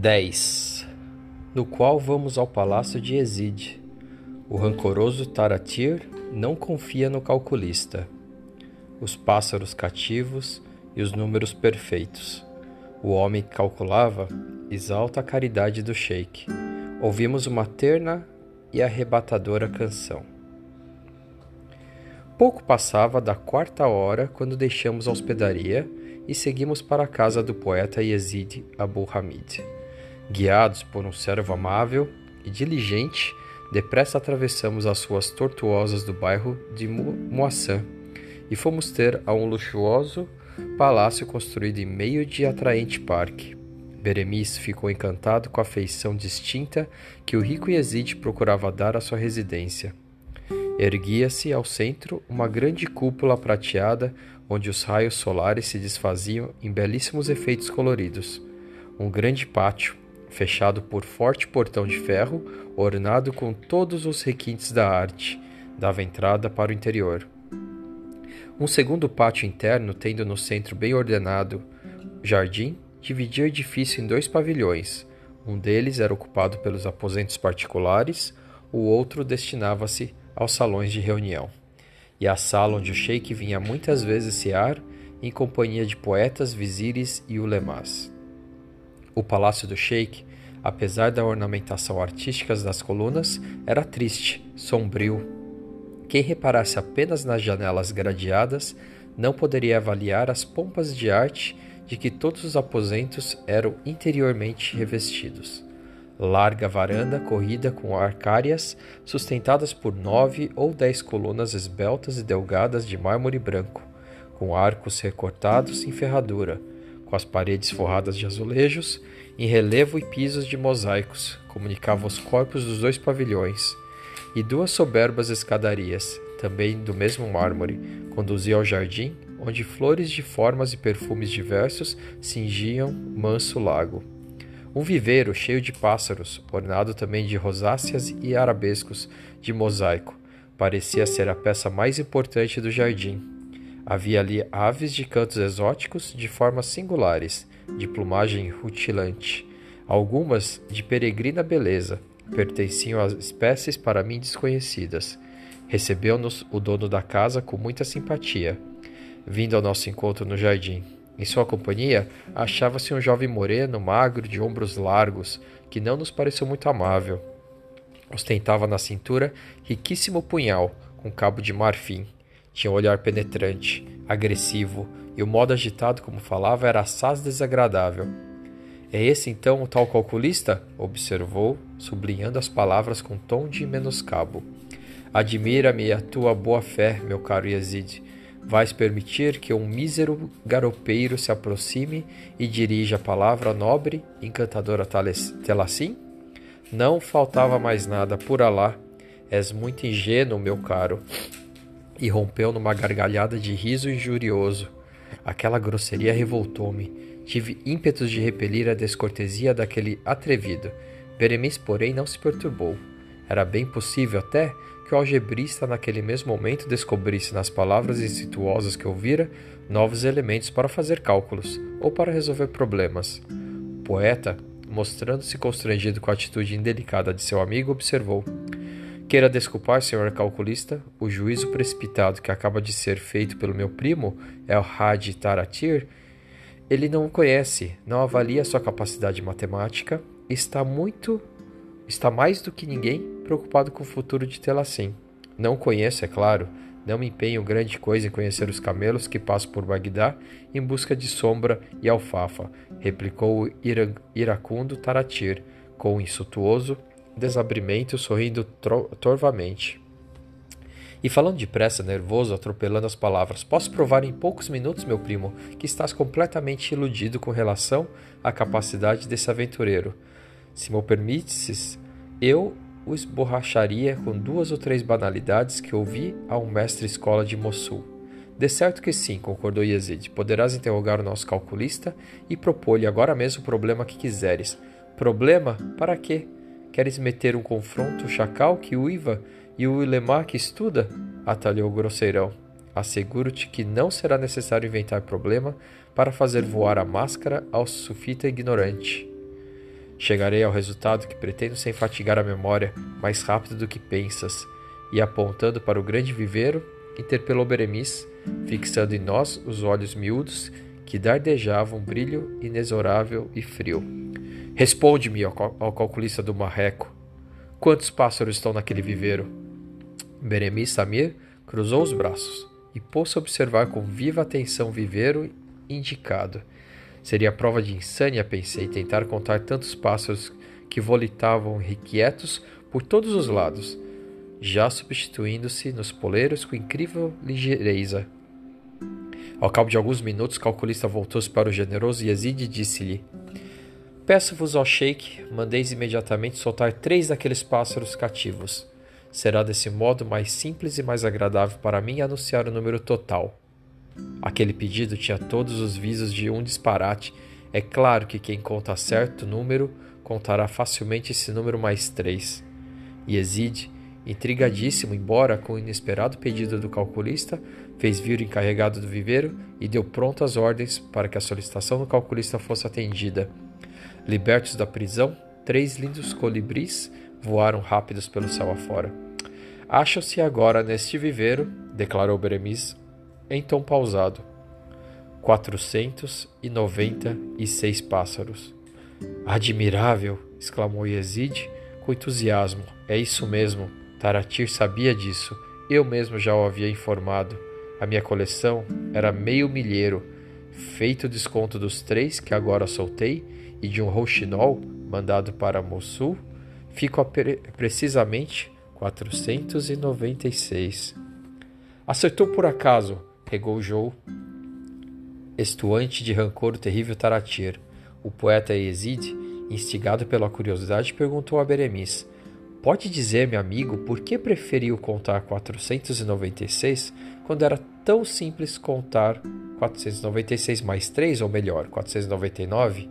10. No qual vamos ao palácio de Ezid. O rancoroso Taratir não confia no calculista. Os pássaros cativos e os números perfeitos. O homem que calculava exalta a caridade do sheik. Ouvimos uma terna e arrebatadora canção. Pouco passava da quarta hora quando deixamos a hospedaria e seguimos para a casa do poeta Yazid Abu Hamid. Guiados por um servo amável e diligente, depressa atravessamos as ruas tortuosas do bairro de Moissan e fomos ter a um luxuoso palácio construído em meio de atraente parque. Beremis ficou encantado com a feição distinta que o rico Yazid procurava dar à sua residência. Erguia-se ao centro uma grande cúpula prateada onde os raios solares se desfaziam em belíssimos efeitos coloridos. Um grande pátio, fechado por forte portão de ferro, ornado com todos os requintes da arte, dava entrada para o interior. Um segundo pátio interno, tendo no centro bem ordenado jardim, dividia o edifício em dois pavilhões. Um deles era ocupado pelos aposentos particulares, o outro destinava-se aos salões de reunião. E a sala onde o sheik vinha muitas vezes cear em companhia de poetas, vizires e ulemás. O palácio do sheik, apesar da ornamentação artística das colunas, era triste, sombrio. Quem reparasse apenas nas janelas gradeadas não poderia avaliar as pompas de arte de que todos os aposentos eram interiormente revestidos. Larga varanda corrida com arcárias sustentadas por nove ou dez colunas esbeltas e delgadas de mármore branco, com arcos recortados em ferradura, com as paredes forradas de azulejos, em relevo e pisos de mosaicos, comunicavam os corpos dos dois pavilhões, e duas soberbas escadarias, também do mesmo mármore, conduziam ao jardim, onde flores de formas e perfumes diversos cingiam manso lago. Um viveiro cheio de pássaros, ornado também de rosáceas e arabescos de mosaico, parecia ser a peça mais importante do jardim. Havia ali aves de cantos exóticos de formas singulares, de plumagem rutilante, algumas de peregrina beleza, pertenciam a espécies para mim desconhecidas. Recebeu-nos o dono da casa com muita simpatia, vindo ao nosso encontro no jardim. Em sua companhia achava-se um jovem moreno, magro, de ombros largos, que não nos pareceu muito amável. Ostentava na cintura riquíssimo punhal, com cabo de marfim. Tinha um olhar penetrante, agressivo, e o modo agitado como falava era assaz desagradável. É esse então o tal calculista? observou, sublinhando as palavras com tom de menoscabo. Admira-me a tua boa fé, meu caro Yazid. Vais permitir que um mísero garopeiro se aproxime e dirija a palavra nobre, encantadora Telassim? Não faltava mais nada, por Alá. És muito ingênuo, meu caro. E rompeu numa gargalhada de riso injurioso. Aquela grosseria revoltou-me. Tive ímpetos de repelir a descortesia daquele atrevido. Beremis, porém, não se perturbou. Era bem possível até que o algebrista naquele mesmo momento descobrisse nas palavras insinuosas que ouvira novos elementos para fazer cálculos ou para resolver problemas. O poeta, mostrando-se constrangido com a atitude indelicada de seu amigo, observou: Queira desculpar, senhor calculista, o juízo precipitado que acaba de ser feito pelo meu primo, El Hadi Taratir, ele não o conhece, não avalia sua capacidade matemática, está muito, está mais do que ninguém preocupado com o futuro de Telacim. Não conheço, é claro, não me empenho grande coisa em conhecer os camelos que passam por Bagdá em busca de sombra e alfafa, replicou o iracundo Taratir, com um insultuoso desabrimento, sorrindo torvamente. E falando depressa, nervoso, atropelando as palavras, posso provar em poucos minutos, meu primo, que estás completamente iludido com relação à capacidade desse aventureiro. Se me permites, eu o esborracharia com duas ou três banalidades que ouvi a um mestre-escola de Mossul. De certo que sim, concordou Yazid. Poderás interrogar o nosso calculista e propor-lhe agora mesmo o problema que quiseres. Problema? Para quê? Queres meter um confronto chacal que uiva e o Ilemar que estuda? atalhou o grosseirão. Asseguro-te que não será necessário inventar problema para fazer voar a máscara ao sufita ignorante. Chegarei ao resultado que pretendo sem fatigar a memória, mais rápido do que pensas, e apontando para o grande viveiro, interpelou Beremis, fixando em nós os olhos miúdos que dardejavam um brilho inexorável e frio. Responde-me, ao calculista do marreco. Quantos pássaros estão naquele viveiro? Beremis Samir cruzou os braços e pôs-se a observar com viva atenção o viveiro indicado. Seria prova de insânia, pensei, tentar contar tantos pássaros que volitavam irrequietos por todos os lados, já substituindo-se nos poleiros com incrível ligeireza. Ao cabo de alguns minutos, o calculista voltou-se para o generoso Yazid e disse-lhe: Peço-vos ao sheik, mandeis imediatamente soltar três daqueles pássaros cativos. Será desse modo mais simples e mais agradável para mim anunciar o número total. Aquele pedido tinha todos os visos de um disparate. É claro que quem conta certo número contará facilmente esse número mais três. Yazid, intrigadíssimo, embora com o inesperado pedido do calculista, fez vir o encarregado do viveiro e deu prontas ordens para que a solicitação do calculista fosse atendida. Libertos da prisão, três lindos colibris voaram rápidos pelo céu afora. Acham-se agora neste viveiro, declarou Beremis, em tom pausado. Quatrocentos e noventa e seis pássaros. Admirável! exclamou Yazid com entusiasmo. É isso mesmo. Taratir sabia disso. Eu mesmo já o havia informado. A minha coleção era meio milheiro, feito o desconto dos três que agora soltei e de um rouxinol mandado para Mossul, fico precisamente 496. Acertou por acaso, regou Joe, estuante de rancor o terrível Taratir. O poeta Yazid, instigado pela curiosidade, perguntou a Beremis: Pode dizer, meu amigo, por que preferiu contar 496 quando era tão simples contar 496 mais 3, ou melhor, 499?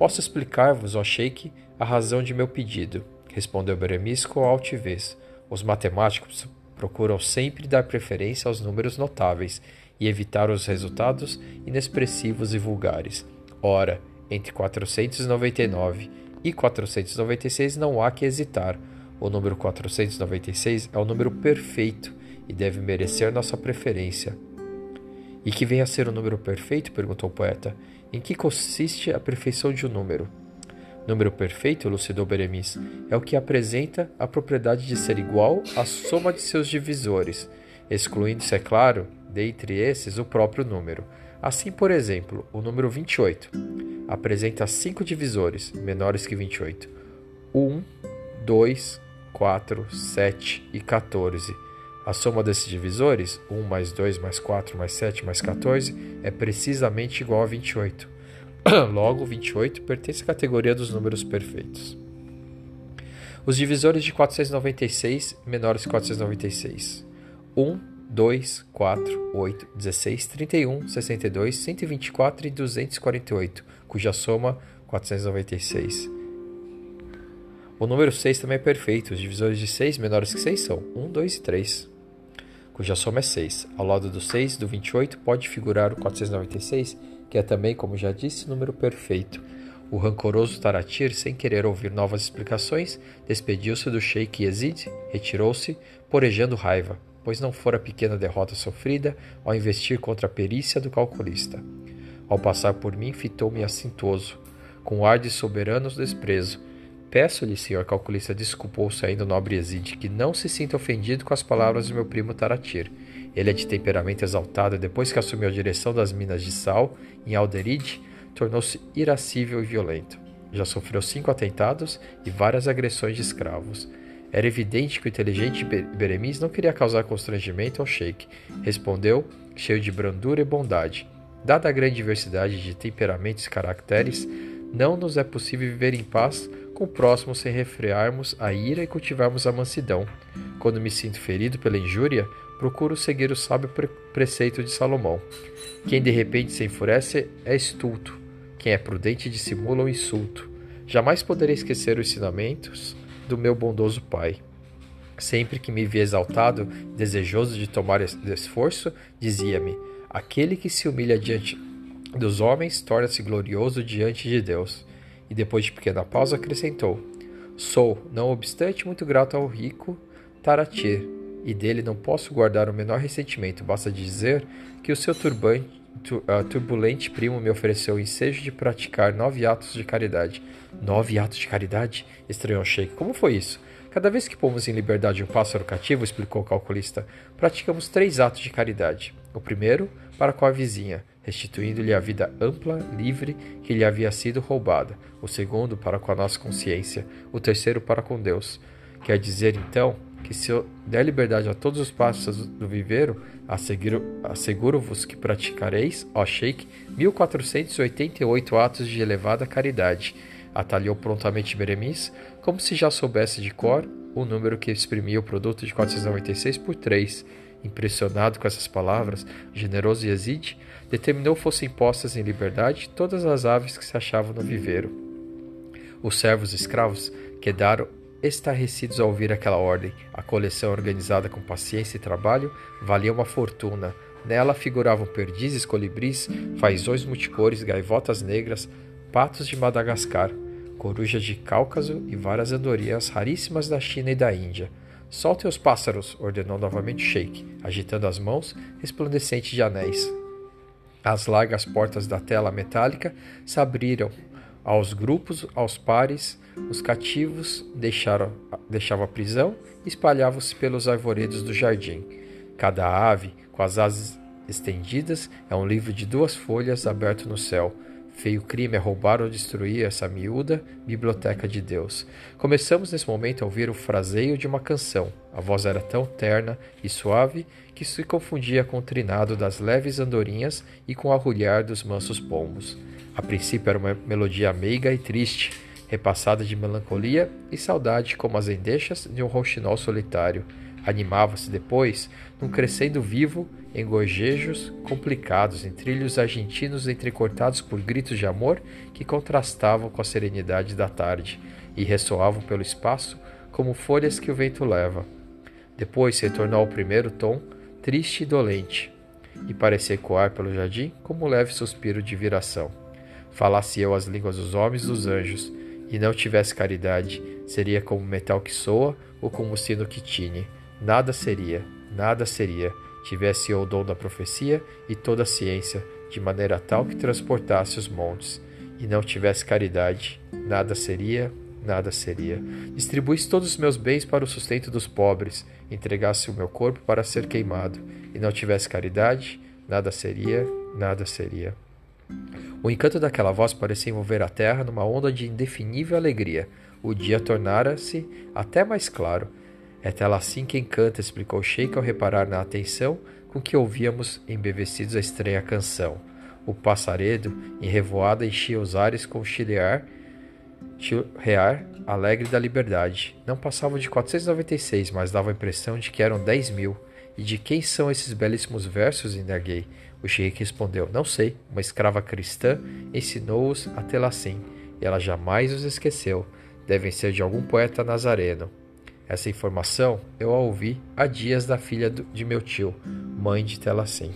Posso explicar-vos, ó Sheik, a razão de meu pedido, respondeu Beremis com altivez. Os matemáticos procuram sempre dar preferência aos números notáveis e evitar os resultados inexpressivos e vulgares. Ora, entre 499 e 496 não há que hesitar. O número 496 é o número perfeito e deve merecer nossa preferência. E que venha a ser o número perfeito? perguntou o poeta. Em que consiste a perfeição de um número? Número perfeito, elucidou Beremis, é o que apresenta a propriedade de ser igual à soma de seus divisores, excluindo-se, é claro, dentre esses o próprio número. Assim, por exemplo, o número 28 apresenta cinco divisores menores que 28: 1, 2, 4, 7 e 14 a soma desses divisores, 1 mais 2 mais 4 mais 7 mais 14, é precisamente igual a 28. Logo, 28 pertence à categoria dos números perfeitos. Os divisores de 496 menores que 496. 1, 2, 4, 8, 16, 31, 62, 124 e 248, cuja soma 496. O número 6 também é perfeito. Os divisores de 6 menores que 6 são 1, 2 e 3 cuja soma é 6. Ao lado do 6, do 28, pode figurar o 496, que é também, como já disse, número perfeito. O rancoroso Taratir, sem querer ouvir novas explicações, despediu-se do Sheikh Yazid, retirou-se, porejando raiva, pois não fora pequena derrota sofrida ao investir contra a perícia do calculista. Ao passar por mim, fitou-me assintoso, com ar de soberano desprezo, Peço-lhe, senhor calculista, desculpou-se ainda o nobre Yazid, que não se sinta ofendido com as palavras do meu primo Taratir. Ele é de temperamento exaltado e depois que assumiu a direção das minas de sal em Alderid, tornou-se irascível e violento. Já sofreu cinco atentados e várias agressões de escravos. Era evidente que o inteligente Beremis não queria causar constrangimento ao sheik. Respondeu, cheio de brandura e bondade. Dada a grande diversidade de temperamentos e caracteres, não nos é possível viver em paz com o próximo sem refrearmos a ira e cultivarmos a mansidão. Quando me sinto ferido pela injúria, procuro seguir o sábio pre preceito de Salomão. Quem de repente se enfurece é estulto, quem é prudente dissimula o insulto. Jamais poderei esquecer os ensinamentos do meu bondoso pai. Sempre que me via exaltado, desejoso de tomar esforço, dizia-me: Aquele que se humilha diante dos homens torna-se glorioso diante de Deus. E depois de pequena pausa acrescentou: Sou, não obstante, muito grato ao rico Taratir, e dele não posso guardar o menor ressentimento. Basta dizer que o seu turbante uh, turbulente primo me ofereceu o ensejo de praticar nove atos de caridade. Nove atos de caridade? estranhou Sheik. Como foi isso? Cada vez que pomos em liberdade um pássaro cativo, explicou o calculista, praticamos três atos de caridade. O primeiro, para com a vizinha, restituindo-lhe a vida ampla, livre, que lhe havia sido roubada. O segundo, para com a nossa consciência. O terceiro, para com Deus. Quer dizer, então, que se eu der liberdade a todos os pássaros do viveiro, asseguro-vos que praticareis, ó Sheik, 1488 atos de elevada caridade. Atalhou prontamente Beremis, como se já soubesse de cor o número que exprimia o produto de 496 por 3. Impressionado com essas palavras, generoso Yazid determinou fossem postas em liberdade todas as aves que se achavam no viveiro. Os servos escravos quedaram estarrecidos ao ouvir aquela ordem. A coleção, organizada com paciência e trabalho, valia uma fortuna. Nela figuravam perdizes, colibris, fazões multicores, gaivotas negras, patos de Madagascar, corujas de Cáucaso e várias andorinhas raríssimas da China e da Índia. Soltem os pássaros, ordenou novamente Sheik, agitando as mãos resplandecentes de anéis. As largas portas da tela metálica se abriram aos grupos, aos pares, os cativos deixaram, deixavam a prisão e espalhavam-se pelos arvoredos do jardim. Cada ave, com as asas estendidas, é um livro de duas folhas aberto no céu. Feio crime é roubar ou destruir essa miúda biblioteca de Deus. Começamos nesse momento a ouvir o fraseio de uma canção. A voz era tão terna e suave que se confundia com o trinado das leves andorinhas e com o arrulhar dos mansos pombos. A princípio era uma melodia meiga e triste, repassada de melancolia e saudade como as endechas de um rouxinol solitário. Animava-se depois num crescendo vivo em gorjejos complicados, em trilhos argentinos entrecortados por gritos de amor que contrastavam com a serenidade da tarde e ressoavam pelo espaço como folhas que o vento leva. Depois retornou ao primeiro tom, triste e dolente, e parecia ecoar pelo jardim como um leve suspiro de viração. Falasse eu as línguas dos homens e dos anjos, e não tivesse caridade, seria como metal que soa ou como sino que tine. Nada seria, nada seria, tivesse eu o dom da profecia e toda a ciência, de maneira tal que transportasse os montes, e não tivesse caridade, nada seria, nada seria. Distribuísse todos os meus bens para o sustento dos pobres, entregasse o meu corpo para ser queimado, e não tivesse caridade, nada seria, nada seria. O encanto daquela voz parecia envolver a terra numa onda de indefinível alegria. O dia tornara-se até mais claro. É tela assim que encanta, explicou Sheik ao reparar na atenção com que ouvíamos embevecidos a estranha canção. O passaredo, em revoada, enchia os ares com o chilear, chilrear alegre da liberdade. Não passavam de 496, mas dava a impressão de que eram 10 mil. E de quem são esses belíssimos versos? indaguei. O sheik respondeu: Não sei. Uma escrava cristã ensinou-os a tê-la assim, e ela jamais os esqueceu. Devem ser de algum poeta nazareno. Essa informação eu a ouvi há dias da filha de meu tio, mãe de Telacim.